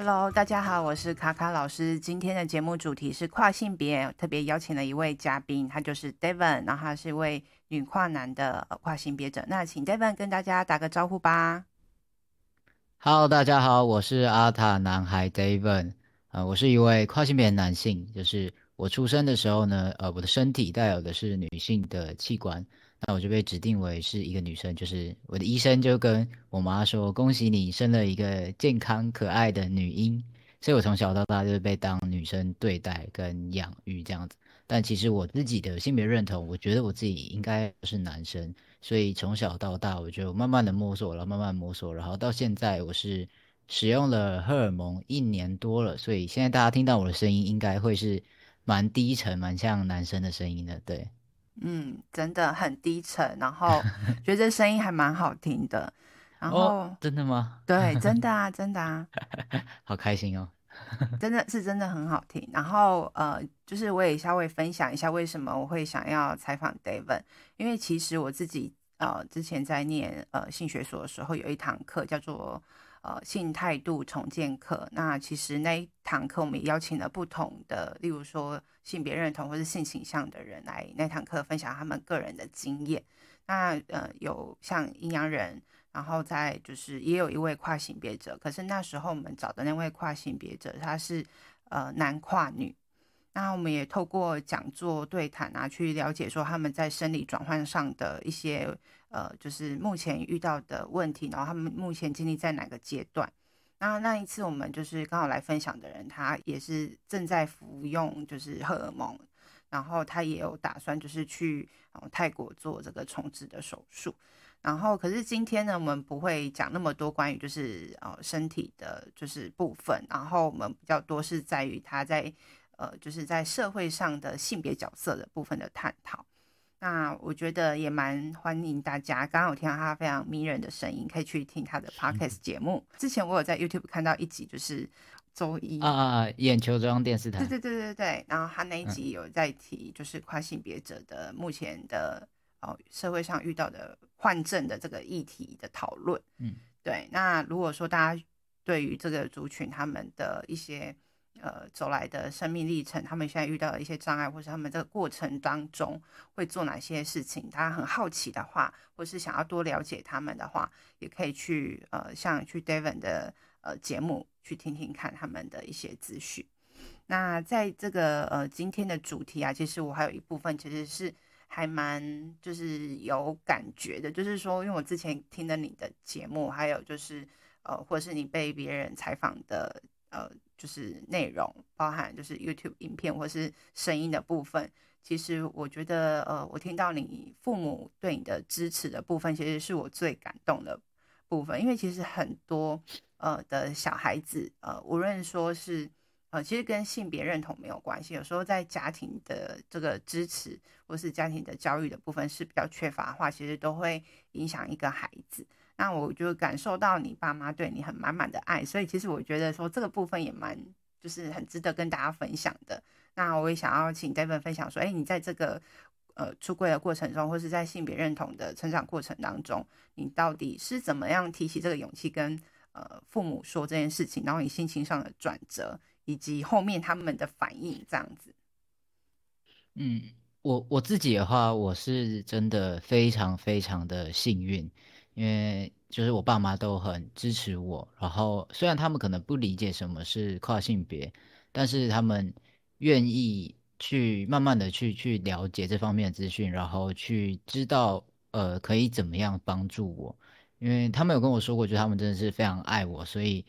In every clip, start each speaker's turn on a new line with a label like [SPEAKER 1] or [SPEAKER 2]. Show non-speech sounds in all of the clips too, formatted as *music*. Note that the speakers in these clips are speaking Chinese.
[SPEAKER 1] Hello，大家好，我是卡卡老师，今天的节目主题是跨性别，特别邀请了一位嘉宾，他就是 Devon，然后他是一位。女跨男的跨性别者，那请 Devon 跟大家打个招呼吧。
[SPEAKER 2] Hello，大家好，我是阿塔男孩 Devon，呃，我是一位跨性别男性，就是我出生的时候呢，呃，我的身体带有的是女性的器官，那我就被指定为是一个女生，就是我的医生就跟我妈说，恭喜你生了一个健康可爱的女婴，所以我从小到大就是被当女生对待跟养育这样子。但其实我自己的性别认同，我觉得我自己应该是男生，所以从小到大我就慢慢的摸索了，慢慢摸索，然后到现在我是使用了荷尔蒙一年多了，所以现在大家听到我的声音应该会是蛮低沉、蛮像男生的声音的，对，
[SPEAKER 1] 嗯，真的很低沉，然后 *laughs* 觉得声音还蛮好听的，然后、
[SPEAKER 2] 哦、真的吗？*laughs*
[SPEAKER 1] 对，真的啊，真的啊，*laughs*
[SPEAKER 2] 好开心哦。
[SPEAKER 1] 真的是真的很好听，然后呃，就是我也稍微分享一下为什么我会想要采访 David，因为其实我自己呃之前在念呃性学所的时候，有一堂课叫做呃性态度重建课，那其实那一堂课我们也邀请了不同的，例如说性别认同或是性倾向的人来那堂课分享他们个人的经验，那呃有像阴阳人。然后再就是也有一位跨性别者，可是那时候我们找的那位跨性别者，他是呃男跨女。那我们也透过讲座对谈啊，去了解说他们在生理转换上的一些呃，就是目前遇到的问题，然后他们目前经历在哪个阶段。那那一次我们就是刚好来分享的人，他也是正在服用就是荷尔蒙，然后他也有打算就是去泰国做这个重置的手术。然后，可是今天呢，我们不会讲那么多关于就是呃身体的，就是部分。然后我们比较多是在于他在呃就是在社会上的性别角色的部分的探讨。那我觉得也蛮欢迎大家，刚刚我听到他非常迷人的声音，可以去听他的 podcast 节目。之前我有在 YouTube 看到一集，就是周一
[SPEAKER 2] 啊啊眼球中央电视台，
[SPEAKER 1] 对对对对对。然后他那一集有在提，就是跨性别者的目前的。哦，社会上遇到的换证的这个议题的讨论，嗯，对。那如果说大家对于这个族群他们的一些呃走来的生命历程，他们现在遇到的一些障碍，或是他们这个过程当中会做哪些事情，大家很好奇的话，或是想要多了解他们的话，也可以去呃像去 Devon 的呃节目去听听看他们的一些资讯。那在这个呃今天的主题啊，其实我还有一部分其实是。还蛮就是有感觉的，就是说，因为我之前听了你的节目，还有就是呃，或是你被别人采访的呃，就是内容，包含就是 YouTube 影片或是声音的部分，其实我觉得呃，我听到你父母对你的支持的部分，其实是我最感动的部分，因为其实很多呃的小孩子呃，无论说是。呃，其实跟性别认同没有关系。有时候在家庭的这个支持，或是家庭的教育的部分是比较缺乏的话，其实都会影响一个孩子。那我就感受到你爸妈对你很满满的爱，所以其实我觉得说这个部分也蛮就是很值得跟大家分享的。那我也想要请 David 分享说，哎，你在这个呃出柜的过程中，或是在性别认同的成长过程当中，你到底是怎么样提起这个勇气跟呃父母说这件事情，然后你心情上的转折？以及后面他们的反应这样子，
[SPEAKER 2] 嗯，我我自己的话，我是真的非常非常的幸运，因为就是我爸妈都很支持我，然后虽然他们可能不理解什么是跨性别，但是他们愿意去慢慢的去去了解这方面的资讯，然后去知道呃可以怎么样帮助我，因为他们有跟我说过，就他们真的是非常爱我，所以。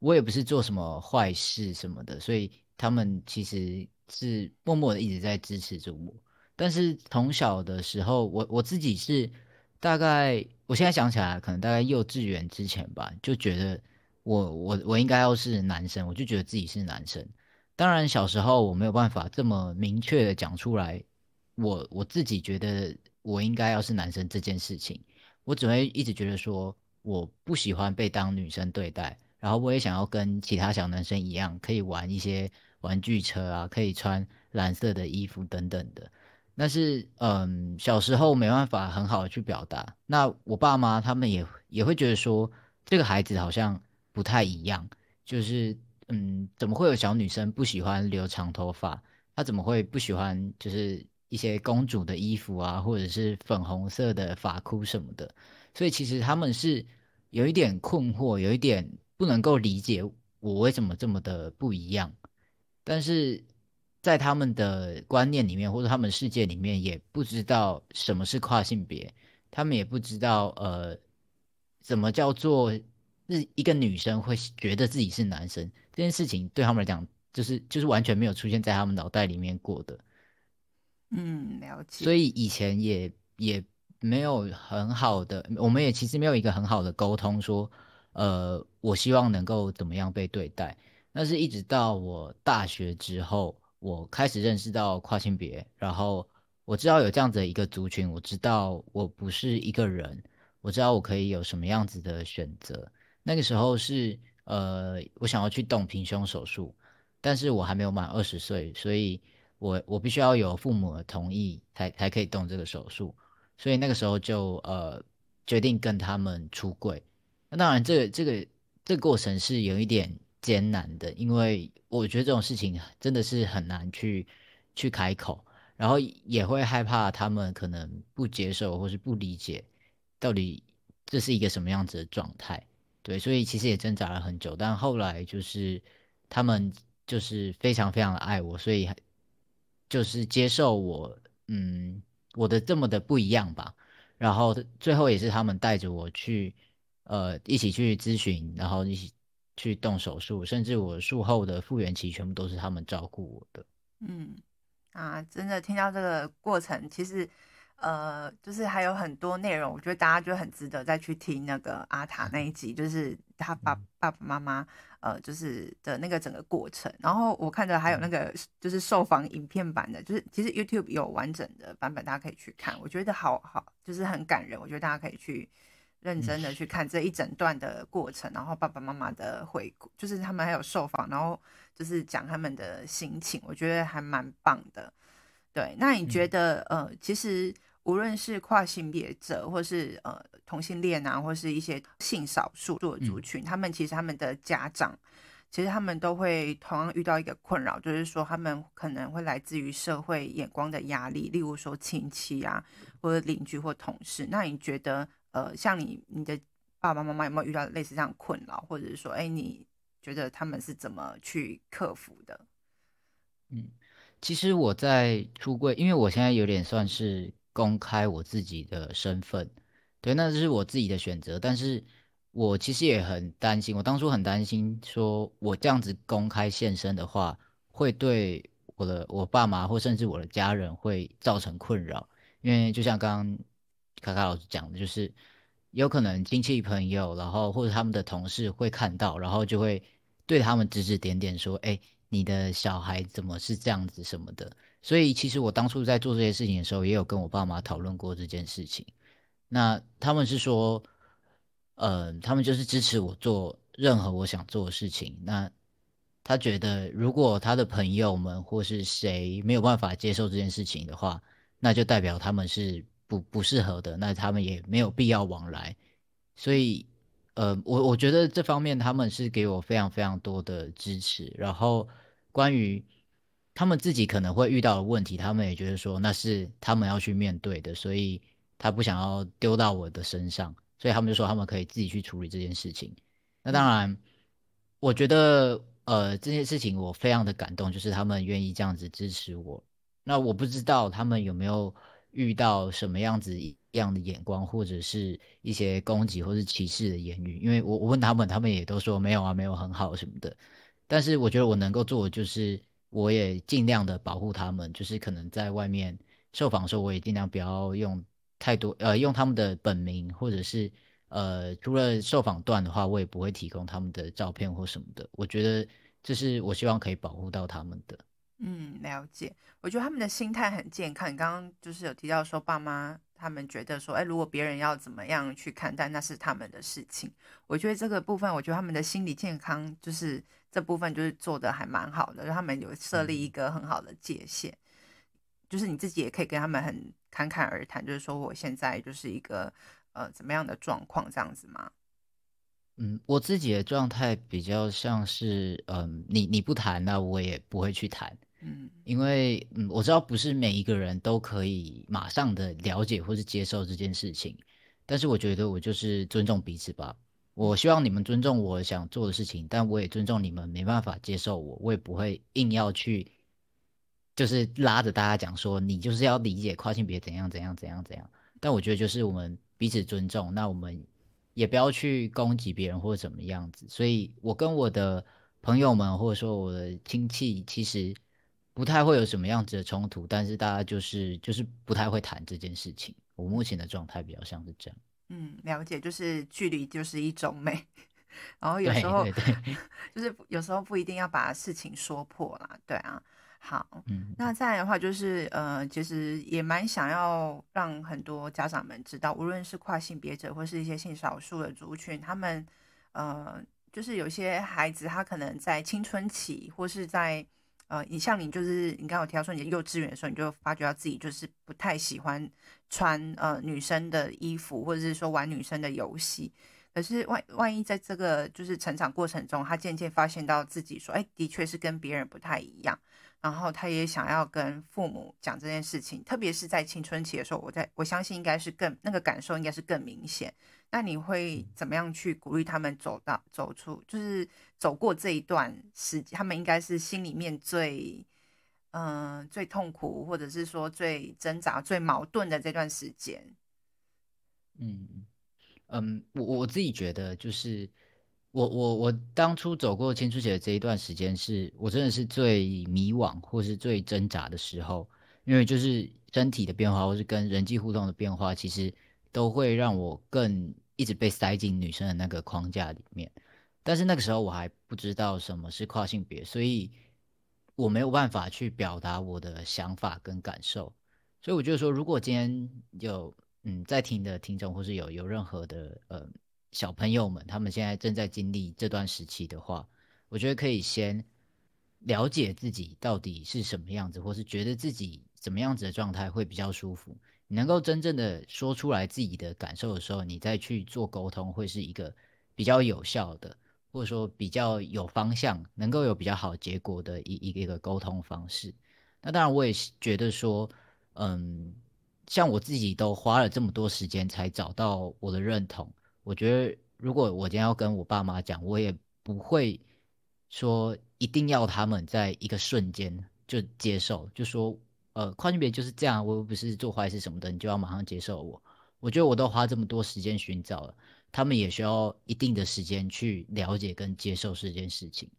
[SPEAKER 2] 我也不是做什么坏事什么的，所以他们其实是默默的一直在支持着我。但是从小的时候，我我自己是大概，我现在想起来，可能大概幼稚园之前吧，就觉得我我我应该要是男生，我就觉得自己是男生。当然小时候我没有办法这么明确的讲出来，我我自己觉得我应该要是男生这件事情，我只会一直觉得说。我不喜欢被当女生对待，然后我也想要跟其他小男生一样，可以玩一些玩具车啊，可以穿蓝色的衣服等等的。但是，嗯，小时候没办法很好的去表达。那我爸妈他们也也会觉得说，这个孩子好像不太一样，就是，嗯，怎么会有小女生不喜欢留长头发？她怎么会不喜欢就是一些公主的衣服啊，或者是粉红色的发箍什么的？所以其实他们是有一点困惑，有一点不能够理解我为什么这么的不一样。但是在他们的观念里面，或者他们世界里面，也不知道什么是跨性别，他们也不知道呃，什么叫做是一个女生会觉得自己是男生这件事情，对他们来讲。就是就是完全没有出现在他们脑袋里面过的，
[SPEAKER 1] 嗯，了解。
[SPEAKER 2] 所以以前也也没有很好的，我们也其实没有一个很好的沟通，说，呃，我希望能够怎么样被对待。但是一直到我大学之后，我开始认识到跨性别，然后我知道有这样子的一个族群，我知道我不是一个人，我知道我可以有什么样子的选择。那个时候是，呃，我想要去动平胸手术。但是我还没有满二十岁，所以我我必须要有父母的同意才才可以动这个手术，所以那个时候就呃决定跟他们出柜。那当然，这个这个这个过程是有一点艰难的，因为我觉得这种事情真的是很难去去开口，然后也会害怕他们可能不接受或是不理解到底这是一个什么样子的状态。对，所以其实也挣扎了很久，但后来就是他们。就是非常非常的爱我，所以就是接受我，嗯，我的这么的不一样吧。然后最后也是他们带着我去，呃，一起去咨询，然后一起去动手术，甚至我术后的复原期全部都是他们照顾我的。
[SPEAKER 1] 嗯，啊，真的听到这个过程，其实。呃，就是还有很多内容，我觉得大家就很值得再去听那个阿塔那一集，就是他爸爸爸妈妈呃，就是的那个整个过程。然后我看着还有那个就是受访影片版的，就是其实 YouTube 有完整的版本，大家可以去看。我觉得好好，就是很感人。我觉得大家可以去认真的去看这一整段的过程，然后爸爸妈妈的回顾，就是他们还有受访，然后就是讲他们的心情，我觉得还蛮棒的。对，那你觉得呃，其实。无论是跨性别者，或是呃同性恋啊，或是一些性少数的族群，嗯，他们其实他们的家长，其实他们都会同样遇到一个困扰，就是说他们可能会来自于社会眼光的压力，例如说亲戚啊，或者邻居或同事。那你觉得呃，像你你的爸爸妈妈有没有遇到类似这样困扰，或者是说，哎，你觉得他们是怎么去克服的？
[SPEAKER 2] 嗯，其实我在出柜，因为我现在有点算是。公开我自己的身份，对，那这是我自己的选择。但是我其实也很担心，我当初很担心，说我这样子公开现身的话，会对我的我爸妈或甚至我的家人会造成困扰。因为就像刚刚卡卡老师讲的，就是有可能亲戚朋友，然后或者他们的同事会看到，然后就会对他们指指点点，说：“哎，你的小孩怎么是这样子什么的。”所以其实我当初在做这些事情的时候，也有跟我爸妈讨论过这件事情。那他们是说，呃，他们就是支持我做任何我想做的事情。那他觉得，如果他的朋友们或是谁没有办法接受这件事情的话，那就代表他们是不不适合的，那他们也没有必要往来。所以，呃，我我觉得这方面他们是给我非常非常多的支持。然后关于。他们自己可能会遇到的问题，他们也觉得说那是他们要去面对的，所以他不想要丢到我的身上，所以他们就说他们可以自己去处理这件事情。那当然，我觉得呃这件事情我非常的感动，就是他们愿意这样子支持我。那我不知道他们有没有遇到什么样子一样的眼光，或者是一些攻击或是歧视的言语，因为我我问他们，他们也都说没有啊，没有很好什么的。但是我觉得我能够做的就是。我也尽量的保护他们，就是可能在外面受访的时候，我也尽量不要用太多，呃，用他们的本名，或者是呃，除了受访段的话，我也不会提供他们的照片或什么的。我觉得这是我希望可以保护到他们的。
[SPEAKER 1] 嗯，了解。我觉得他们的心态很健康。你刚刚就是有提到说，爸妈他们觉得说，哎，如果别人要怎么样去看待，那是他们的事情。我觉得这个部分，我觉得他们的心理健康就是这部分就是做的还蛮好的，他们有设立一个很好的界限，嗯、就是你自己也可以跟他们很侃侃而谈，就是说我现在就是一个呃怎么样的状况这样子吗？
[SPEAKER 2] 嗯，我自己的状态比较像是，嗯，你你不谈，那我也不会去谈，嗯，因为嗯，我知道不是每一个人都可以马上的了解或是接受这件事情，但是我觉得我就是尊重彼此吧，我希望你们尊重我想做的事情，但我也尊重你们没办法接受我，我也不会硬要去，就是拉着大家讲说你就是要理解跨性别怎样怎样怎样怎样，但我觉得就是我们彼此尊重，那我们。也不要去攻击别人或者怎么样子，所以我跟我的朋友们或者说我的亲戚其实不太会有什么样子的冲突，但是大家就是就是不太会谈这件事情。我目前的状态比较像是这样。
[SPEAKER 1] 嗯，了解，就是距离就是一种美，然后有时候 *laughs* 就是有时候不一定要把事情说破啦，对啊。好，嗯，那再来的话就是，呃，其实也蛮想要让很多家长们知道，无论是跨性别者或是一些性少数的族群，他们，呃，就是有些孩子他可能在青春期或是在，呃，你像你就是你刚刚有提到说你的幼稚园的时候，你就发觉到自己就是不太喜欢穿呃女生的衣服，或者是说玩女生的游戏。可是万万一在这个就是成长过程中，他渐渐发现到自己说，哎，的确是跟别人不太一样。然后他也想要跟父母讲这件事情，特别是在青春期的时候，我在我相信应该是更那个感受应该是更明显。那你会怎么样去鼓励他们走到走出，就是走过这一段时间？他们应该是心里面最嗯、最痛苦，或者是说最挣扎、最矛盾的这段时间。
[SPEAKER 2] 嗯嗯，我我自己觉得就是。我我我当初走过青春期的这一段时间是，是我真的是最迷惘或是最挣扎的时候，因为就是身体的变化或是跟人际互动的变化，其实都会让我更一直被塞进女生的那个框架里面。但是那个时候我还不知道什么是跨性别，所以我没有办法去表达我的想法跟感受。所以我觉得说，如果今天有嗯在听的听众，或是有有任何的呃。小朋友们，他们现在正在经历这段时期的话，我觉得可以先了解自己到底是什么样子，或是觉得自己怎么样子的状态会比较舒服。能够真正的说出来自己的感受的时候，你再去做沟通，会是一个比较有效的，或者说比较有方向，能够有比较好结果的一一个一个沟通方式。那当然，我也觉得说，嗯，像我自己都花了这么多时间才找到我的认同。我觉得，如果我今天要跟我爸妈讲，我也不会说一定要他们在一个瞬间就接受，就说，呃，跨性别就是这样，我又不是做坏事什么的，你就要马上接受我。我觉得我都花这么多时间寻找了，他们也需要一定的时间去了解跟接受这件事情。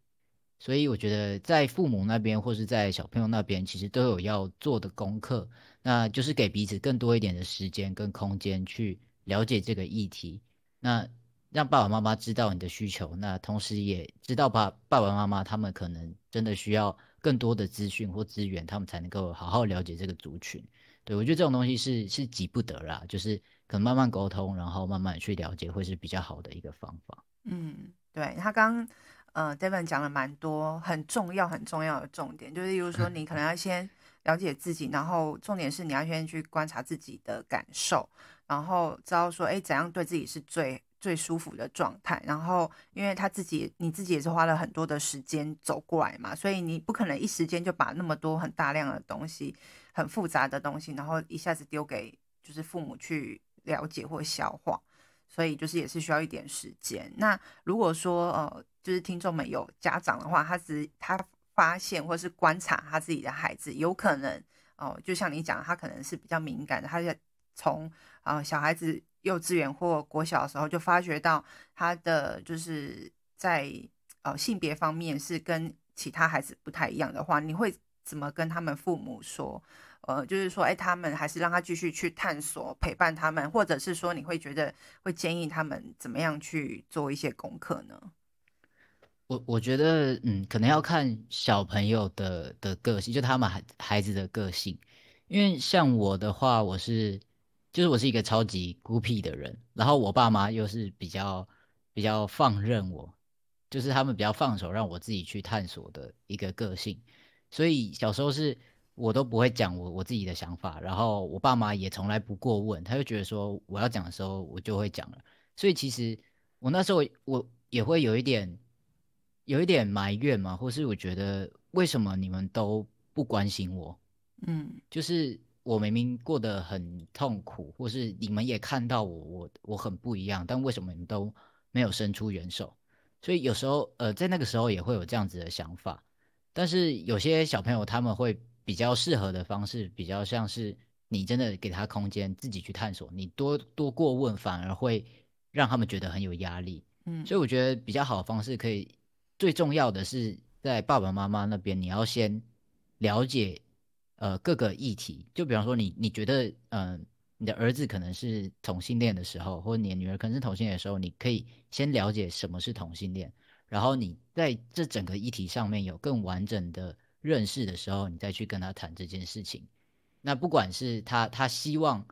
[SPEAKER 2] 所以我觉得，在父母那边或是在小朋友那边，其实都有要做的功课，那就是给彼此更多一点的时间跟空间去了解这个议题。那让爸爸妈妈知道你的需求，那同时也知道爸爸爸妈妈他们可能真的需要更多的资讯或资源，他们才能够好好了解这个族群。对，我觉得这种东西是是急不得啦，就是可能慢慢沟通，然后慢慢去了解，会是比较好的一个方法。
[SPEAKER 1] 嗯，对，他刚呃 David 讲了蛮多很重要很重要的重点，就是例如说你可能要先了解自己，然后重点是你要先去观察自己的感受。然后知道说，哎，怎样对自己是最最舒服的状态。然后，因为他自己，你自己也是花了很多的时间走过来嘛，所以你不可能一时间就把那么多很大量的东西、很复杂的东西，然后一下子丢给就是父母去了解或消化。所以就是也是需要一点时间。那如果说呃，就是听众们有家长的话，他只他发现或是观察他自己的孩子，有可能哦、就像你讲，他可能是比较敏感的，他在从啊，小孩子幼稚园或国小的时候就发觉到他的就是在呃性别方面是跟其他孩子不太一样的话，你会怎么跟他们父母说？呃，就是说，哎，他们还是让他继续去探索，陪伴他们，或者是说，你会觉得会建议他们怎么样去做一些功课呢？
[SPEAKER 2] 我我觉得，嗯，可能要看小朋友的的个性，就他们孩孩子的个性，因为像我的话，我是。就是我是一个超级孤僻的人，然后我爸妈又是比较比较放任我，就是他们比较放手让我自己去探索的一个个性，所以小时候是我都不会讲我我自己的想法，然后我爸妈也从来不过问，他就觉得说我要讲的时候我就会讲了，所以其实我那时候我也会有一点有一点埋怨嘛，或是我觉得为什么你们都不关心我，嗯，就是。我明明过得很痛苦，或是你们也看到我，我我很不一样，但为什么你们都没有伸出援手？所以有时候，呃，在那个时候也会有这样子的想法。但是有些小朋友他们会比较适合的方式，比较像是你真的给他空间，自己去探索。你多多过问，反而会让他们觉得很有压力。嗯，所以我觉得比较好的方式，可以最重要的是在爸爸妈妈那边，你要先了解。呃，各个议题，就比方说你，你觉得，嗯、呃，你的儿子可能是同性恋的时候，或者你的女儿可能是同性恋的时候，你可以先了解什么是同性恋，然后你在这整个议题上面有更完整的认识的时候，你再去跟他谈这件事情。那不管是他他希望，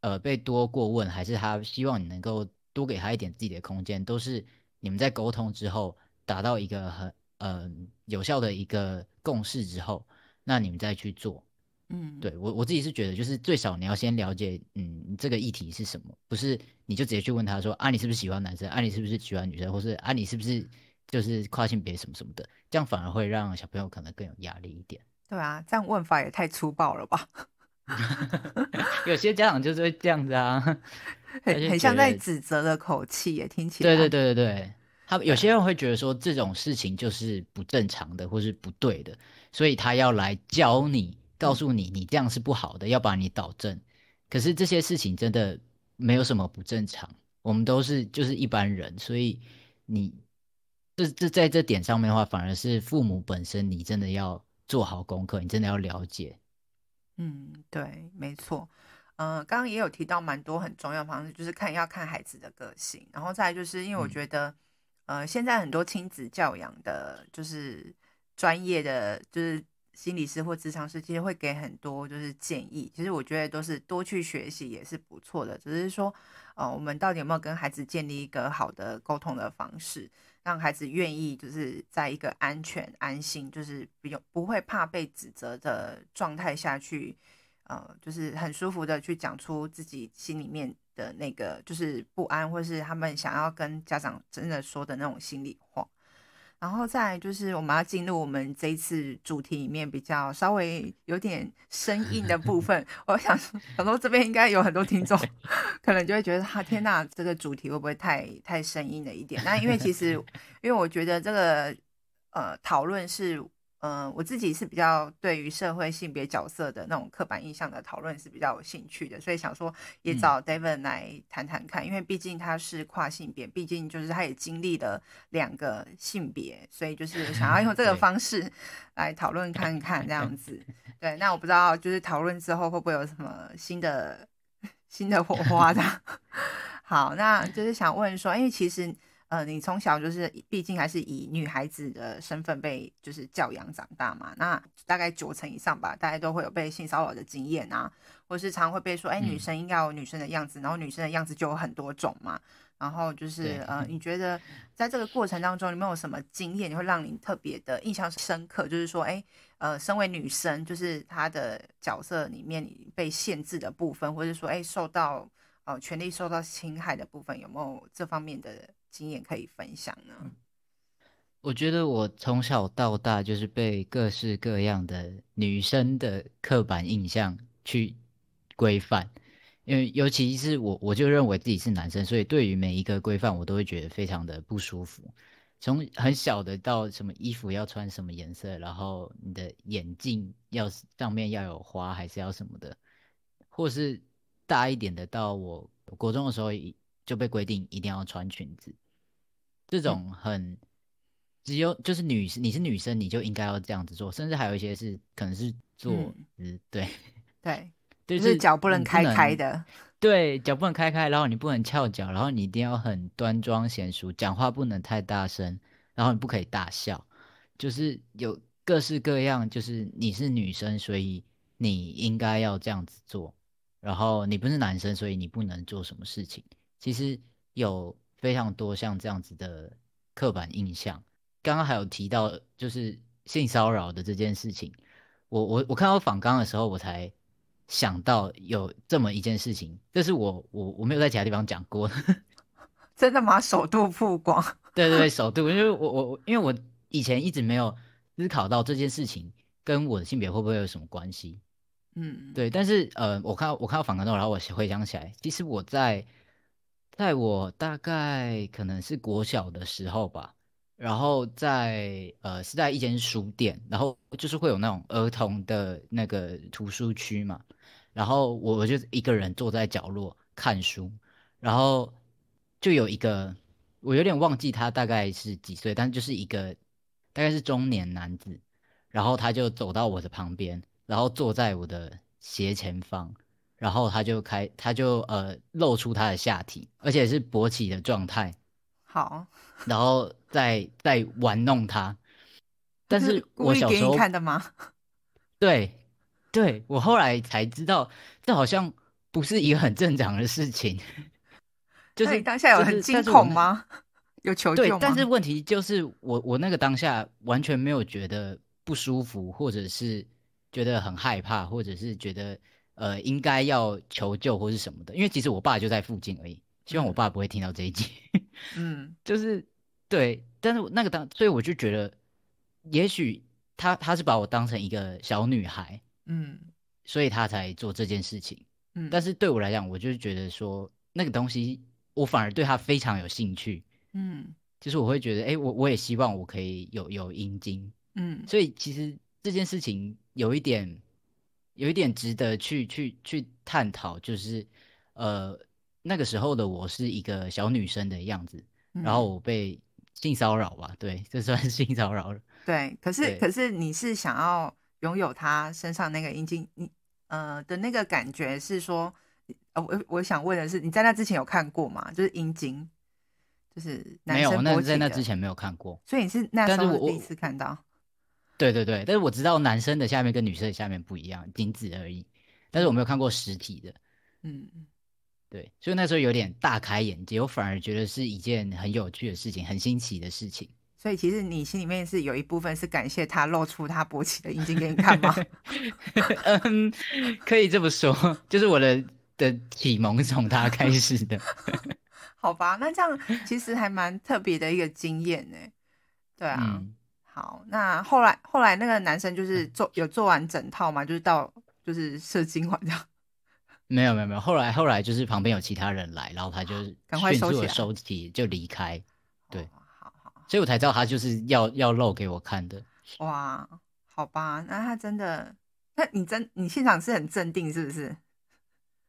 [SPEAKER 2] 呃，被多过问，还是他希望你能够多给他一点自己的空间，都是你们在沟通之后达到一个很嗯、呃、有效的一个共识之后。那你们再去做，嗯，对，我我自己是觉得，就是最少你要先了解，嗯，这个议题是什么，不是你就直接去问他说啊，你是不是喜欢男生？啊，你是不是喜欢女生？或是啊，你是不是就是跨性别什么什么的？这样反而会让小朋友可能更有压力一点。
[SPEAKER 1] 对啊，这样问法也太粗暴了吧？*laughs*
[SPEAKER 2] 有些家长就是会这样子啊，*laughs*
[SPEAKER 1] 很很像在指责的口气，也听起来。
[SPEAKER 2] 对对对对对。他有些人会觉得说，这种事情就是不正常的，或是不对的，所以他要来教你，告诉你你这样是不好的，要把你导正。可是这些事情真的没有什么不正常，我们都是就是一般人，所以你这这在这点上面的话，反而是父母本身，你真的要做好功课，你真的要了解。
[SPEAKER 1] 嗯，对，没错。嗯、呃，刚刚也有提到蛮多很重要的方式，就是看要看孩子的个性，然后再来就是因为我觉得。嗯呃，现在很多亲子教养的，就是专业的，就是心理师或咨商师，其实会给很多就是建议。其实我觉得都是多去学习也是不错的。只是说，呃，我们到底有没有跟孩子建立一个好的沟通的方式，让孩子愿意就是在一个安全、安心，就是不用不会怕被指责的状态下去，呃，就是很舒服的去讲出自己心里面。的那个就是不安，或是他们想要跟家长真的说的那种心里话，然后再就是我们要进入我们这一次主题里面比较稍微有点生硬的部分。*laughs* 我想说，想说这边应该有很多听众，可能就会觉得哈，天哪，这个主题会不会太太生硬了一点？那因为其实，因为我觉得这个呃讨论是。嗯、呃，我自己是比较对于社会性别角色的那种刻板印象的讨论是比较有兴趣的，所以想说也找 David 来谈谈看，嗯、因为毕竟他是跨性别，毕竟就是他也经历了两个性别，所以就是想要用 *laughs* 这个方式来讨论看看这样子。*laughs* 对，那我不知道就是讨论之后会不会有什么新的 *laughs* 新的火花的。好，那就是想问说，因为其实。呃，你从小就是，毕竟还是以女孩子的身份被就是教养长大嘛，那大概九成以上吧，大家都会有被性骚扰的经验啊，或是常会被说，哎、欸，女生应该有女生的样子，然后女生的样子就有很多种嘛，然后就是呃，你觉得在这个过程当中，你没有什么经验，你会让你特别的印象深刻？就是说，哎、欸，呃，身为女生，就是她的角色里面被限制的部分，或者说，哎、欸，受到呃权利受到侵害的部分，有没有这方面的？经验可以分享呢？
[SPEAKER 2] 我觉得我从小到大就是被各式各样的女生的刻板印象去规范，因为尤其是我，我就认为自己是男生，所以对于每一个规范，我都会觉得非常的不舒服。从很小的到什么衣服要穿什么颜色，然后你的眼镜要上面要有花，还是要什么的，或是大一点的，到我国中的时候就被规定一定要穿裙子。这种很只有就是女生，你是女生，你就应该要这样子做，甚至还有一些是可能是坐姿，对 *laughs*
[SPEAKER 1] 对，就是脚不能开开的，*laughs*
[SPEAKER 2] 对，脚不能开开，然后你不能翘脚，然后你一定要很端庄娴淑，讲话不能太大声，然后你不可以大笑，就是有各式各样，就是你是女生，所以你应该要这样子做。然后你不是男生，所以你不能做什么事情。其实有非常多像这样子的刻板印象。刚刚还有提到就是性骚扰的这件事情，我我我看到访纲的时候，我才想到有这么一件事情，这是我我我没有在其他地方讲过。*laughs*
[SPEAKER 1] 真的吗？首度曝光？*laughs*
[SPEAKER 2] 对对对，首度，因为我我因为我以前一直没有思考到这件事情跟我的性别会不会有什么关系。嗯，对，但是呃，我看到我看到访谈之后，然后我回想起来，其实我在在我大概可能是国小的时候吧，然后在呃是在一间书店，然后就是会有那种儿童的那个图书区嘛，然后我就一个人坐在角落看书，然后就有一个我有点忘记他大概是几岁，但就是一个大概是中年男子，然后他就走到我的旁边。然后坐在我的斜前方，然后他就开，他就呃露出他的下体，而且是勃起的状态。
[SPEAKER 1] 好，
[SPEAKER 2] 然后再再玩弄他。*laughs* 但是我小时候
[SPEAKER 1] 看的吗？*laughs*
[SPEAKER 2] 对，对我后来才知道，这好像不是一个很正常的事情。就是
[SPEAKER 1] 当下有很惊恐吗？有求救吗？
[SPEAKER 2] 对，但是问题就是我我那个当下完全没有觉得不舒服，或者是。觉得很害怕，或者是觉得呃应该要求救或是什么的，因为其实我爸就在附近而已。希望我爸不会听到这一集。嗯，*laughs* 就是对，但是那个当，所以我就觉得，也许他他是把我当成一个小女孩，嗯，所以他才做这件事情。嗯，但是对我来讲，我就觉得说那个东西，我反而对他非常有兴趣。嗯，就是我会觉得，哎，我我也希望我可以有有阴茎。嗯，所以其实这件事情。有一点，有一点值得去去去探讨，就是，呃，那个时候的我是一个小女生的样子，嗯、然后我被性骚扰吧，对，这算是性骚扰了。
[SPEAKER 1] 对，可是可是你是想要拥有他身上那个阴茎，你呃的那个感觉是说，呃，我我想问的是，你在那之前有看过吗？就是阴茎，就是男生
[SPEAKER 2] 没有，那在那之前没有看过，
[SPEAKER 1] 所以你是那时候第一次看到。
[SPEAKER 2] 对对对，但是我知道男生的下面跟女生的下面不一样，仅此而已。但是我没有看过实体的，嗯，对，所以那时候有点大开眼界，我反而觉得是一件很有趣的事情，很新奇的事情。
[SPEAKER 1] 所以其实你心里面是有一部分是感谢他露出他勃起的阴茎给你看吗？*laughs*
[SPEAKER 2] 嗯，可以这么说，就是我的的启蒙从他开始的。*laughs*
[SPEAKER 1] 好吧，那这样其实还蛮特别的一个经验呢。对啊。嗯好，那后来后来那个男生就是做有做完整套嘛，就是到就是射精完这样。*laughs*
[SPEAKER 2] 没有没有没有，后来后来就是旁边有其他人来，然后他就
[SPEAKER 1] 赶快收起
[SPEAKER 2] 收起就离开。对，
[SPEAKER 1] 哦、好好，
[SPEAKER 2] 所以我才知道他就是要要露给我看的。
[SPEAKER 1] 哇，好吧，那他真的，那你真你现场是很镇定是不是？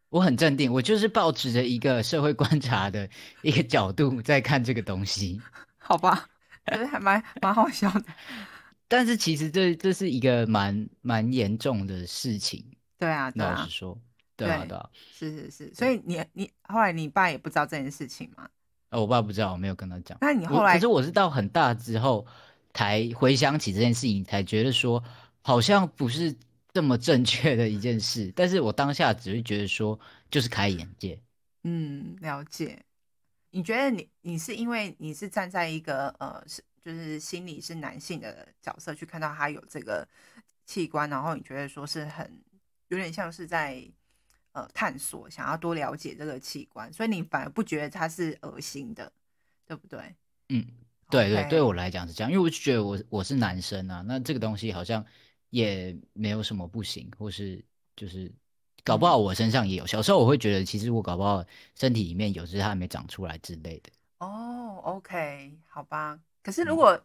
[SPEAKER 2] 我很镇定，我就是抱持着一个社会观察的一个角度在看这个东西。
[SPEAKER 1] 好吧。觉得还蛮蛮好笑的，*laughs*
[SPEAKER 2] 但是其实这这是一个蛮蛮严重的事情。
[SPEAKER 1] 对啊，对啊，
[SPEAKER 2] 老实说，对啊，对啊，
[SPEAKER 1] 是是是。所以你你后来你爸也不知道这件事情吗？
[SPEAKER 2] 哦，我爸不知道，我没有跟他讲。
[SPEAKER 1] 那你后来，
[SPEAKER 2] 可是我是到很大之后才回想起这件事情，才觉得说好像不是这么正确的一件事。但是我当下只是觉得说，就是开眼界。
[SPEAKER 1] 嗯，了解。你觉得你你是因为你是站在一个呃是就是心里是男性的角色去看到他有这个器官，然后你觉得说是很有点像是在呃探索，想要多了解这个器官，所以你反而不觉得他是恶心的，对不对？
[SPEAKER 2] 嗯，对对.对我来讲是这样，因为我就觉得我我是男生啊，那这个东西好像也没有什么不行，或是就是。搞不好我身上也有。小时候我会觉得，其实我搞不好身体里面有，只是它还没长出来之类的。
[SPEAKER 1] 哦，OK，好吧。可是如果、嗯、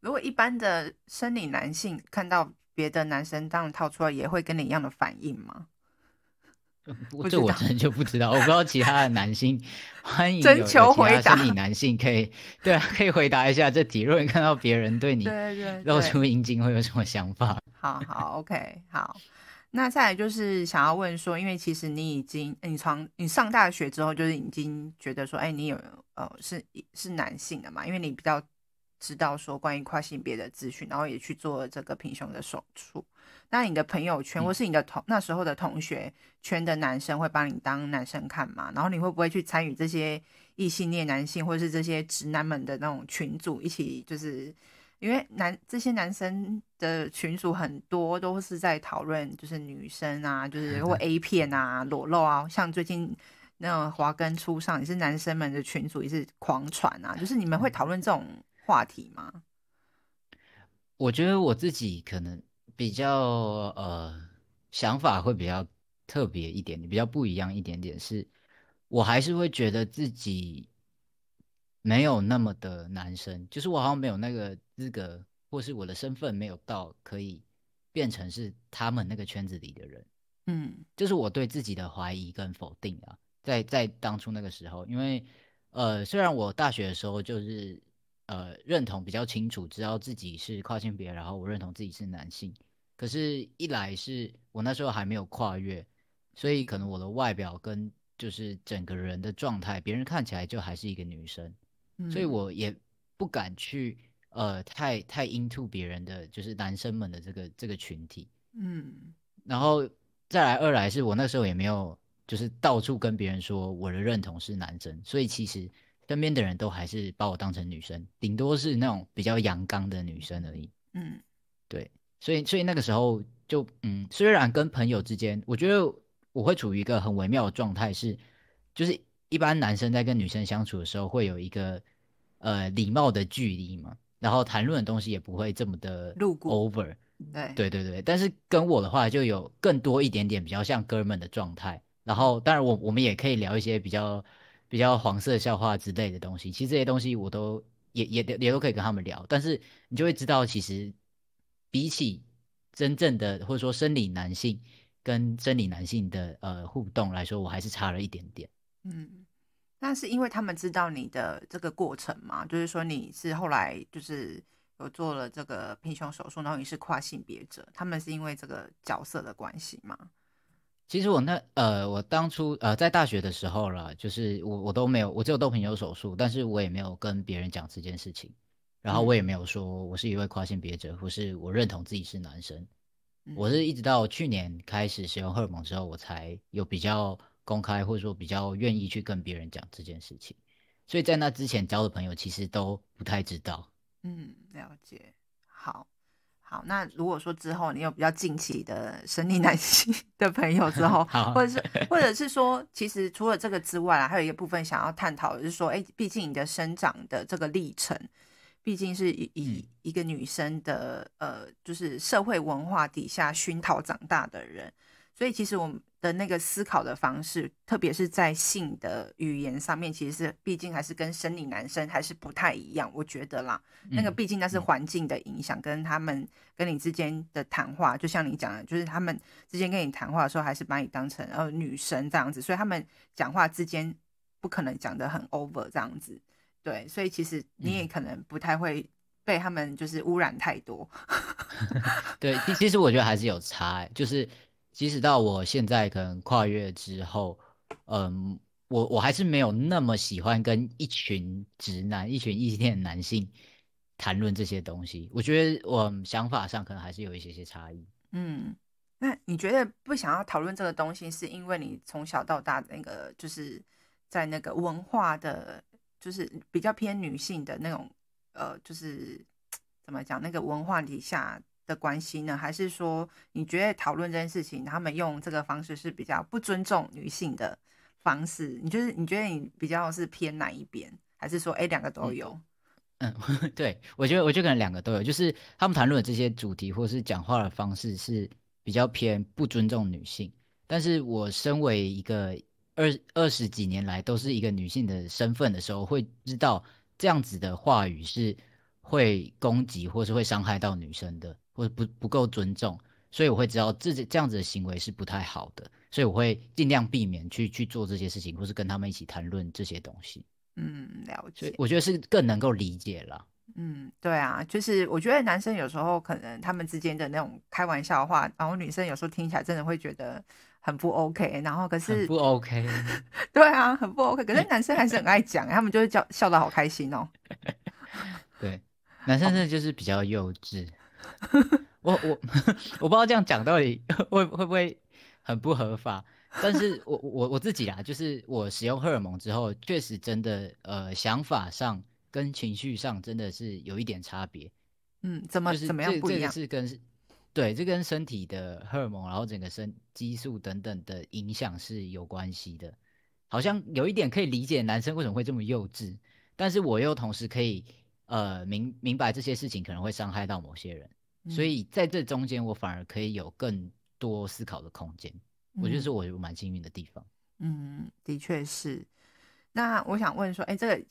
[SPEAKER 1] 如果一般的生理男性看到别的男生这样套出来，也会跟你一样的反应吗？
[SPEAKER 2] 这我真的就不知道，我不知道其他的男性欢迎 *laughs* 征求回答。生理男性可以对啊，可以回答一下这题。如果你看到别人对你露出阴茎，会有什么想法？
[SPEAKER 1] 好好，OK，好。那再来就是想要问说，因为其实你已经你从你上大学之后，就是已经觉得说，哎，你有呃是是男性的嘛？因为你比较知道说关于跨性别的资讯，然后也去做这个平胸的手术。那你的朋友圈或是你的同那时候的同学圈的男生会把你当男生看吗？然后你会不会去参与这些异性恋男性或是这些直男们的那种群组，一起就是因为男这些男生的群组很多都是在讨论就是女生啊，就是或 A 片啊裸露啊，像最近那种华根初上也是男生们的群组也是狂传啊，就是你们会讨论这种话题吗？
[SPEAKER 2] 我觉得我自己可能。比较呃，想法会比较特别一点点，比较不一样一点点是，我还是会觉得自己没有那么的男生，就是我好像没有那个资格，或是我的身份没有到可以变成是他们那个圈子里的人，嗯，就是我对自己的怀疑跟否定啊，在在当初那个时候，因为呃，虽然我大学的时候就是。呃，认同比较清楚，知道自己是跨性别，然后我认同自己是男性。可是，一来是我那时候还没有跨越，所以可能我的外表跟就是整个人的状态，别人看起来就还是一个女生，嗯、所以我也不敢去呃太太 into 别人的就是男生们的这个这个群体。嗯，然后再来二来是我那时候也没有就是到处跟别人说我的认同是男生，所以其实。身边的人都还是把我当成女生，顶多是那种比较阳刚的女生而已。嗯，对，所以所以那个时候就嗯，虽然跟朋友之间，我觉得我会处于一个很微妙的状态，是就是一般男生在跟女生相处的时候，会有一个呃礼貌的距离嘛，然后谈论的东西也不会这么的 over。对对对对，但是跟我的话就有更多一点点比较像哥们的状态，然后当然我我们也可以聊一些比较。比较黄色笑话之类的东西，其实这些东西我都也也也都可以跟他们聊，但是你就会知道，其实比起真正的或者说生理男性跟生理男性的呃互动来说，我还是差了一点点。
[SPEAKER 1] 嗯，那是因为他们知道你的这个过程嘛，就是说你是后来就是有做了这个平胸手术，然后你是跨性别者，他们是因为这个角色的关系吗？
[SPEAKER 2] 其实我那呃，我当初呃在大学的时候啦，就是我我都没有，我只有动平胸手术，但是我也没有跟别人讲这件事情，然后我也没有说我是一位跨性别者，或是我认同自己是男生，我是一直到去年开始使用荷尔蒙之后，我才有比较公开或者说比较愿意去跟别人讲这件事情，所以在那之前交的朋友其实都不太知道。
[SPEAKER 1] 嗯，了解，好。好，那如果说之后你有比较近期的生理男性的朋友之后，*laughs* 好或者是或者是说，其实除了这个之外啊，还有一个部分想要探讨的就是说，哎，毕竟你的生长的这个历程，毕竟是以以一个女生的呃，就是社会文化底下熏陶长大的人，所以其实我们。的那个思考的方式，特别是在性的语言上面，其实是毕竟还是跟生理男生还是不太一样，我觉得啦。嗯、那个毕竟那是环境的影响，跟他们跟你之间的谈话，就像你讲的，就是他们之间跟你谈话的时候，还是把你当成呃女生这样子，所以他们讲话之间不可能讲得很 over 这样子。对，所以其实你也可能不太会被他们就是污染太多。*laughs*
[SPEAKER 2] 对，其实我觉得还是有差、欸，就是。即使到我现在可能跨越之后，嗯，我我还是没有那么喜欢跟一群直男、一群异性恋男性谈论这些东西。我觉得我想法上可能还是有一些些差异。
[SPEAKER 1] 嗯，那你觉得不想要讨论这个东西，是因为你从小到大那个就是在那个文化的，就是比较偏女性的那种，呃，就是 *tsk* 怎么讲那个文化底下的关系呢？还是说你觉得讨论这件事情，他们用这个方式是比较不尊重女性的方式？你就是你觉得你比较是偏哪一边？还是说哎，两个都有？*laughs*
[SPEAKER 2] 嗯，*laughs* 对，我觉得我觉得可能两个都有，就是他们谈论的这些主题或是讲话的方式是比较偏不尊重女性。但是我身为一个二二十几年来都是一个女性的身份的时候，会知道这样子的话语是会攻击或是会伤害到女生的。或者不不够尊重，所以我会知道这这样子的行为是不太好的，所以我会尽量避免去去做这些事情，或是跟他们一起谈论这些东西。
[SPEAKER 1] 嗯，了解。
[SPEAKER 2] 我觉得是更能够理解了。
[SPEAKER 1] 嗯，对啊，就是我觉得男生有时候可能他们之间的那种开玩笑话，然后女生有时候听起来真的会觉得很不 OK，然后可是
[SPEAKER 2] 不 OK。*laughs*
[SPEAKER 1] 对啊，很不 OK，可是男生还是很爱讲，他们就会叫笑得好开心哦。*laughs*
[SPEAKER 2] 对。男生真的就是比较幼稚。*laughs* 我我我不知道这样讲到底会会不会很不合法，但是我我我自己啦，就是我使用荷尔蒙之后，确实真的呃想法上跟情绪上真的是有一点差别。
[SPEAKER 1] 嗯，怎么怎么样不一样？
[SPEAKER 2] 这个是跟对，这跟身体的荷尔蒙，然后整个身激素等等的影响是有关系的。好像有一点可以理解男生为什么会这么幼稚，但是我又同时可以呃明明白这些事情可能会伤害到某些人。所以在这中间，我反而可以有更多思考的空间。嗯、我觉得是我有蛮幸运的地方。
[SPEAKER 1] 嗯，的确是。那我想问说，哎、欸，这个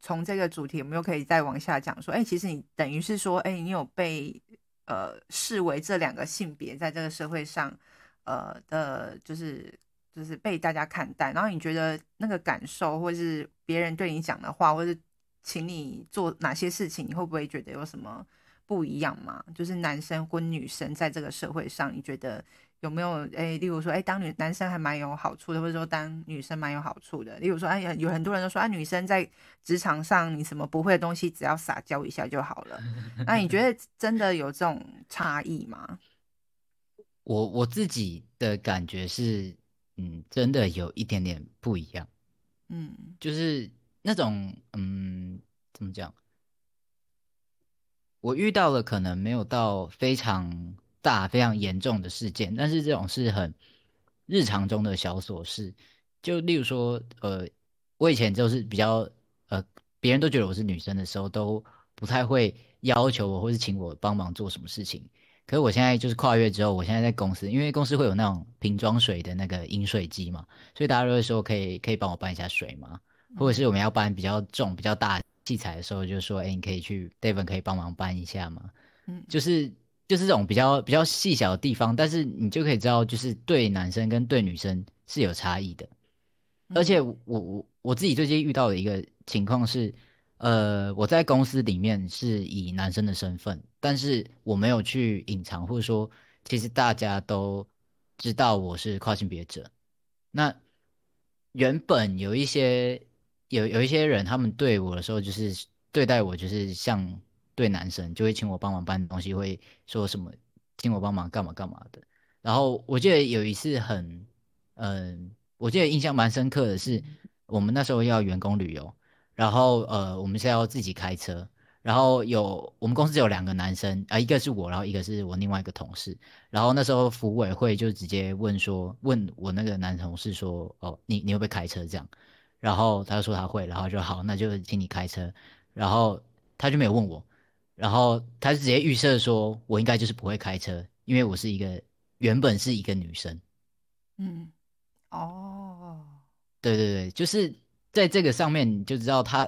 [SPEAKER 1] 从这个主题我们又可以再往下讲？说，哎、欸，其实你等于是说，哎、欸，你有被呃视为这两个性别在这个社会上呃的，就是就是被大家看待。然后你觉得那个感受，或是别人对你讲的话，或是请你做哪些事情，你会不会觉得有什么？不一样吗，就是男生跟女生在这个社会上，你觉得有没有？哎，例如说，哎，当女男生还蛮有好处的，或者说当女生蛮有好处的。例如说，哎，有很多人都说，啊，女生在职场上，你什么不会的东西，只要撒娇一下就好了。*laughs* 那你觉得真的有这种差异吗？
[SPEAKER 2] 我我自己的感觉是，嗯，真的有一点点不一样。嗯，就是那种，嗯，怎么讲？我遇到了可能没有到非常大、非常严重的事件，但是这种是很日常中的小琐事。就例如说，呃，我以前就是比较呃，别人都觉得我是女生的时候，都不太会要求我或是请我帮忙做什么事情。可是我现在就是跨越之后，我现在在公司，因为公司会有那种瓶装水的那个饮水机嘛，所以大家都会说可以可以帮我搬一下水吗？或者是我们要搬比较重、比较大器材的时候，就说：“哎、欸，你可以去，David 可以帮忙搬一下吗？”嗯，就是就是这种比较比较细小的地方，但是你就可以知道，就是对男生跟对女生是有差异的。而且我我我自己最近遇到的一个情况是，呃，我在公司里面是以男生的身份，但是我没有去隐藏，或者说其实大家都知道我是跨性别者。那原本有一些。有有一些人，他们对我的时候，就是对待我，就是像对男生，就会请我帮忙搬东西，会说什么请我帮忙干嘛干嘛的。然后我记得有一次很，嗯，我记得印象蛮深刻的是，我们那时候要员工旅游，然后呃，我们是要自己开车，然后有我们公司有两个男生啊，一个是我，然后一个是我另外一个同事。然后那时候福委会就直接问说，问我那个男同事说，哦，你你会不会开车这样？然后他就说他会，然后就好，那就请你开车。然后他就没有问我，然后他就直接预设说我应该就是不会开车，因为我是一个原本是一个女生。嗯，哦，对对对，就是在这个上面你就知道他，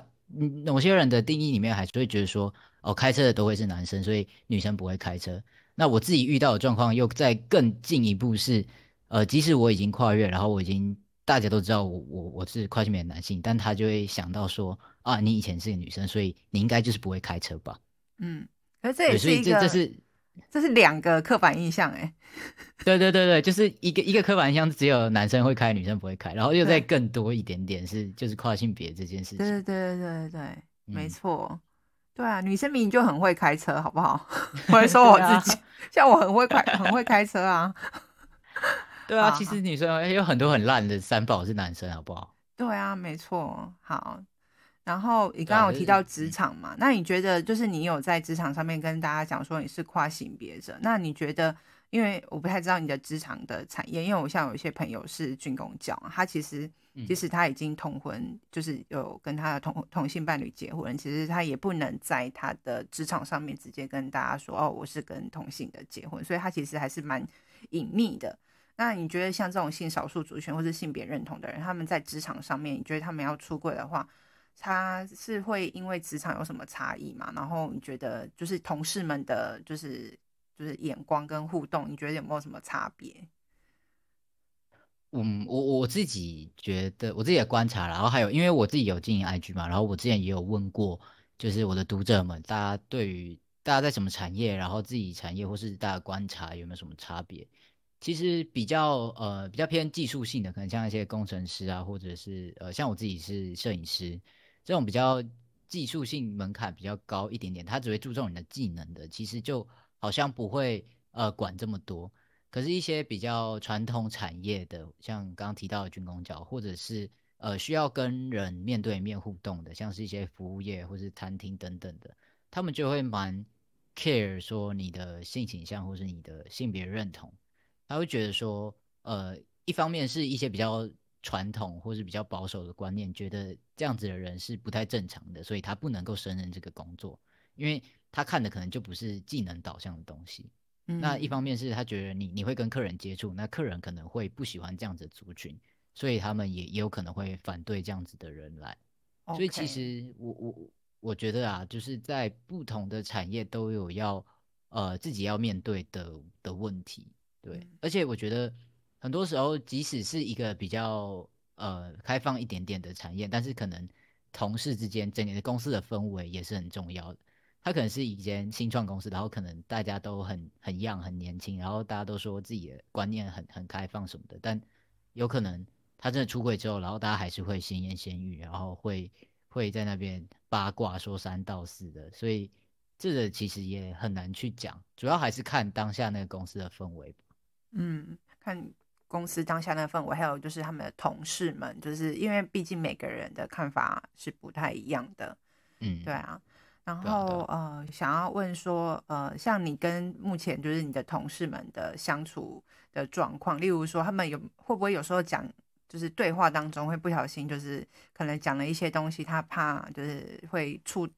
[SPEAKER 2] 某些人的定义里面还是会觉得说，哦，开车的都会是男生，所以女生不会开车。那我自己遇到的状况又再更进一步是，呃，即使我已经跨越，然后我已经。大家都知道我我我是跨性别男性，但他就会想到说啊，你以前是个女生，所以你应该就是不会开车吧？嗯，
[SPEAKER 1] 可是这也是一个，这，这是这是两个刻板印象哎。
[SPEAKER 2] 对对对对，就是一个一个刻板印象，只有男生会开，女生不会开，然后又再更多一点点是就是跨性别这件事情。
[SPEAKER 1] 对对对对对对，嗯、没错。对啊，女生明明就很会开车，好不好？*laughs* *laughs* 我会说我自己，啊、像我很会开很会开车啊。*laughs*
[SPEAKER 2] 对啊，其实女生有很多很烂的三宝是男生，好不好？
[SPEAKER 1] 对啊，没错。好，然后你刚刚有提到职场嘛？啊、那你觉得，就是你有在职场上面跟大家讲说你是跨性别者，那你觉得，因为我不太知道你的职场的产业，因为我像有一些朋友是军工教，他其实即使他已经同婚，就是有跟他的同同性伴侣结婚，其实他也不能在他的职场上面直接跟大家说哦，我是跟同性的结婚，所以他其实还是蛮隐秘的。那你觉得像这种性少数族群或是性别认同的人，他们在职场上面，你觉得他们要出柜的话，他是会因为职场有什么差异吗？然后你觉得就是同事们的，就是就是眼光跟互动，你觉得有没有什么差别？
[SPEAKER 2] 嗯，我我自己觉得我自己的观察，然后还有因为我自己有经营 IG 嘛，然后我之前也有问过，就是我的读者们，大家对于大家在什么产业，然后自己产业或是大家观察有没有什么差别？其实比较呃比较偏技术性的，可能像一些工程师啊，或者是呃像我自己是摄影师这种比较技术性门槛比较高一点点，他只会注重你的技能的，其实就好像不会呃管这么多。可是，一些比较传统产业的，像刚刚提到的军公教，或者是呃需要跟人面对面互动的，像是一些服务业或是餐厅等等的，他们就会蛮 care 说你的性倾向或是你的性别认同，他会觉得说，呃，一方面是一些比较传统或是比较保守的观念，觉得这样子的人是不太正常的，所以他不能够胜任这个工作，因为他看的可能就不是技能导向的东西。那一方面是他觉得你你会跟客人接触，那客人可能会不喜欢这样子的族群，所以他们也也有可能会反对这样子的人来。所以其实我我我觉得啊，就是在不同的产业都有要呃自己要面对的的问题，对。嗯。而且我觉得很多时候，即使是一个比较呃开放一点点的产业，但是可能同事之间整个公司的氛围也是很重要的。他可能是一间新创公司，然后可能大家都很很 young 很年轻，然后大家都说自己的观念很很开放什么的，但有可能他真的出柜之后，然后大家还是会闲言闲语，然后会会在那边八卦说三道四的，所以这个其实也很难去讲，主要还是看当下那个公司的氛围。
[SPEAKER 1] 嗯，看公司当下那氛围，还有就是他们的同事们，就是因为毕竟每个人的看法是不太一样的。嗯，对啊。然后呃，想要问说，呃，像你跟目前就是你的同事们的相处的状况，例如说他们有会不会有时候讲，就是对话当中会不小心就是可能讲了一些东西，他怕就是会触，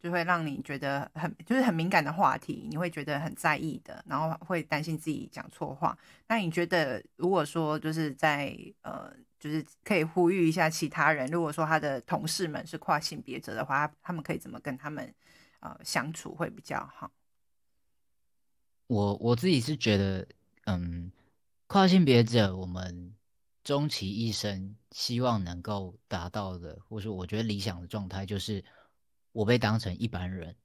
[SPEAKER 1] 就会让你觉得很就是很敏感的话题，你会觉得很在意的，然后会担心自己讲错话。那你觉得如果说就是在呃。就是可以呼吁一下其他人，如果说他的同事们是跨性别者的话，他们可以怎么跟他们呃相处会比较好？
[SPEAKER 2] 我我自己是觉得，嗯，跨性别者我们终其一生希望能够达到的，或是我觉得理想的状态，就是我被当成一般人。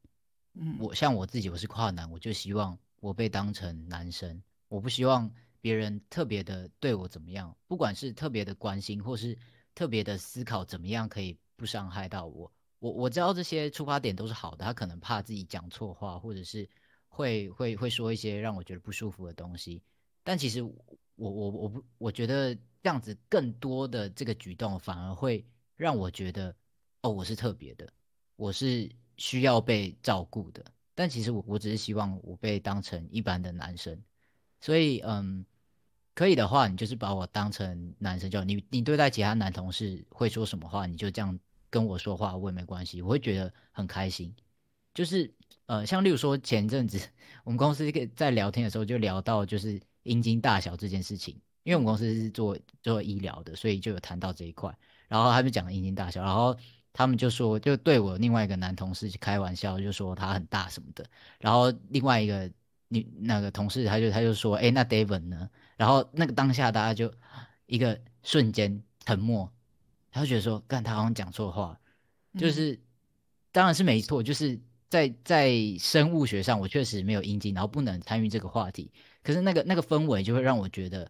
[SPEAKER 2] 嗯，我像我自己，我是跨男，我就希望我被当成男生，我不希望。别人特别的对我怎么样，不管是特别的关心，或是特别的思考，怎么样可以不伤害到我？我我知道这些出发点都是好的，他可能怕自己讲错话，或者是会会会说一些让我觉得不舒服的东西。但其实我我我不，我觉得这样子更多的这个举动，反而会让我觉得，哦，我是特别的，我是需要被照顾的。但其实我我只是希望我被当成一般的男生，所以嗯。可以的话，你就是把我当成男生就，你你对待其他男同事会说什么话，你就这样跟我说话，我也没关系，我会觉得很开心。就是呃，像例如说前阵子我们公司在聊天的时候就聊到就是阴茎大小这件事情，因为我们公司是做做医疗的，所以就有谈到这一块。然后他们讲阴茎大小，然后他们就说就对我另外一个男同事开玩笑，就说他很大什么的。然后另外一个女那个同事他就他就说，哎，那 David 呢？然后那个当下，大家就一个瞬间沉默，他就觉得说，干他好像讲错话，就是、嗯、当然是没错，就是在在生物学上，我确实没有阴茎，然后不能参与这个话题。可是那个那个氛围就会让我觉得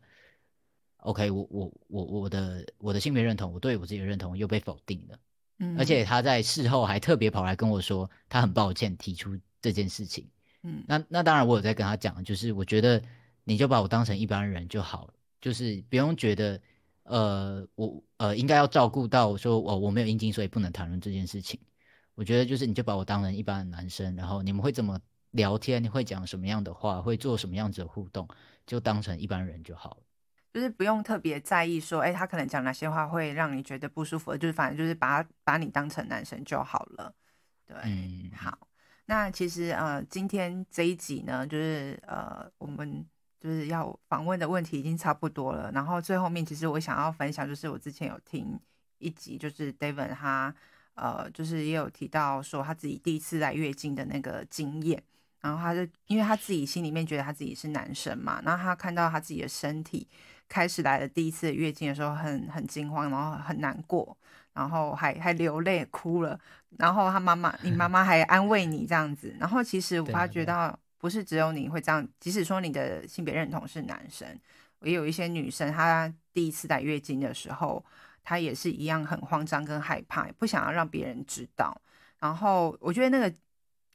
[SPEAKER 2] ，OK，我我我我的我的性别认同，我对我自己的认同又被否定了。嗯，而且他在事后还特别跑来跟我说，他很抱歉提出这件事情。嗯，那那当然我有在跟他讲，就是我觉得。你就把我当成一般人就好了，就是不用觉得，呃，我呃应该要照顾到说，我我没有阴茎，所以不能谈论这件事情。我觉得就是你就把我当成一般的男生，然后你们会怎么聊天，你会讲什么样的话，会做什么样子的互动，就当成一般人就好了。
[SPEAKER 1] 就是不用特别在意说，哎，他可能讲哪些话会让你觉得不舒服，就是反正就是把把你当成男生就好了。对，嗯，好。那其实呃，今天这一集呢，就是呃，我们。就是要访问的问题已经差不多了，然后最后面其实我想要分享，就是我之前有听一集，就是 David 他呃，就是也有提到说他自己第一次来月经的那个经验，然后他就因为他自己心里面觉得他自己是男生嘛，然后他看到他自己的身体开始来的第一次月经的时候，很很惊慌，然后很难过，然后还还流泪哭了，然后他妈妈，你妈 *laughs* 妈还安慰你这样子，然后其实我发觉到。不是只有你会这样，即使说你的性别认同是男生，也有一些女生，她第一次来月经的时候，她也是一样很慌张跟害怕，不想要让别人知道。然后我觉得那个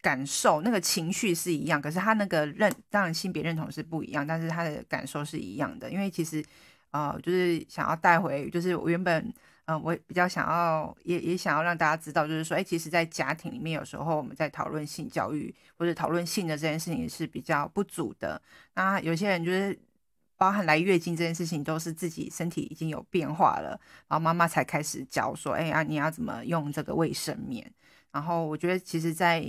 [SPEAKER 1] 感受、那个情绪是一样，可是他那个认当然性别认同是不一样，但是他的感受是一样的。因为其实呃，就是想要带回，就是我原本嗯、我比较想要也也想要让大家知道，就是说，哎，其实，在家庭里面，有时候我们在讨论性教育或者讨论性的这件事情是比较不足的。那有些人就是。包含来月经这件事情，都是自己身体已经有变化了，然后妈妈才开始教说：“哎呀，你要怎么用这个卫生棉？”然后我觉得，其实，在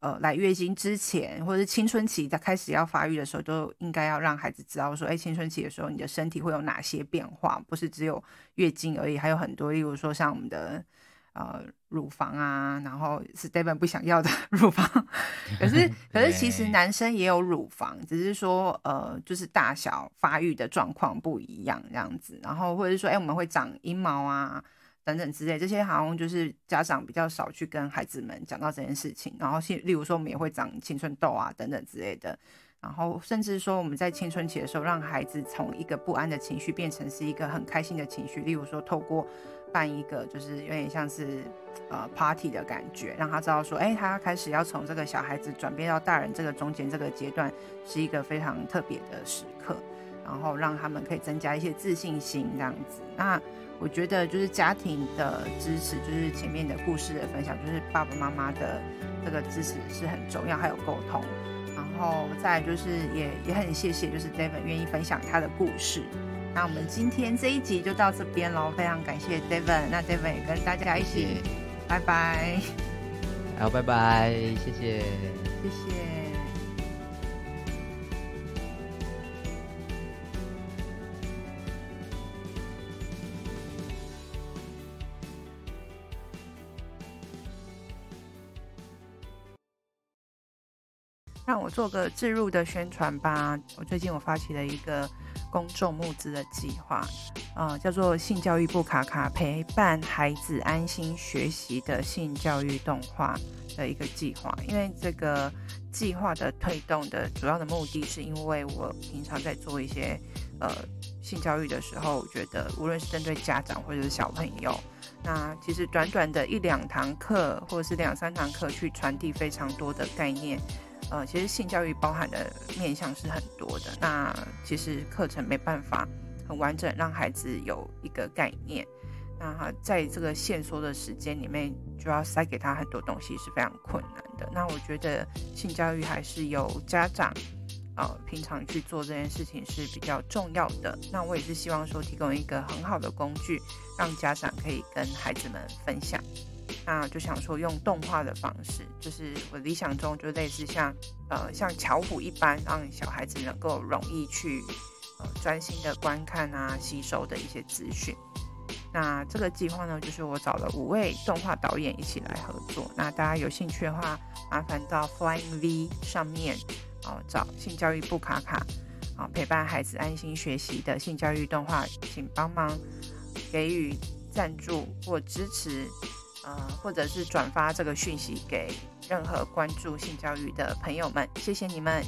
[SPEAKER 1] 呃来月经之前，或者是青春期在开始要发育的时候，都应该要让孩子知道说：“哎，青春期的时候，你的身体会有哪些变化？不是只有月经而已，还有很多，例如说像我们的。”呃，乳房啊，然后是 David 不想要的 *laughs* 乳房，可是 *laughs* 可是其实男生也有乳房，只是说呃，就是大小发育的状况不一样这样子，然后或者是说，哎、欸，我们会长阴毛啊等等之类，这些好像就是家长比较少去跟孩子们讲到这件事情，然后例如说我们也会长青春痘啊等等之类的。然后，甚至说我们在青春期的时候，让孩子从一个不安的情绪变成是一个很开心的情绪。例如说，透过办一个就是有点像是呃 party 的感觉，让他知道说，哎，他开始要从这个小孩子转变到大人这个中间这个阶段，是一个非常特别的时刻。然后让他们可以增加一些自信心，这样子。那我觉得就是家庭的支持，就是前面的故事的分享，就是爸爸妈妈的这个支持是很重要，还有沟通。然后再就是也也很谢谢，就是 David 愿意分享他的故事。那我们今天这一集就到这边喽，非常感谢 David。那 David 也跟大家一起，拜拜。
[SPEAKER 2] 好，拜拜，谢谢，
[SPEAKER 1] 谢谢。让我做个置入的宣传吧。我最近我发起了一个公众募资的计划，啊、呃，叫做“性教育部卡卡”，陪伴孩子安心学习的性教育动画的一个计划。因为这个计划的推动的主要的目的是，因为我平常在做一些呃性教育的时候，我觉得无论是针对家长或者是小朋友，那其实短短的一两堂课或者是两三堂课，去传递非常多的概念。呃，其实性教育包含的面向是很多的。那其实课程没办法很完整让孩子有一个概念。那在这个限缩的时间里面，就要塞给他很多东西是非常困难的。那我觉得性教育还是由家长呃平常去做这件事情是比较重要的。那我也是希望说提供一个很好的工具，让家长可以跟孩子们分享。那就想说用动画的方式，就是我理想中就类似像呃像巧虎一般，让小孩子能够容易去呃专心的观看啊吸收的一些资讯。那这个计划呢，就是我找了五位动画导演一起来合作。那大家有兴趣的话，麻烦到 Flying V 上面哦找性教育部卡卡，啊陪伴孩子安心学习的性教育动画，请帮忙给予赞助或支持。呃，或者是转发这个讯息给任何关注性教育的朋友们，谢谢你们。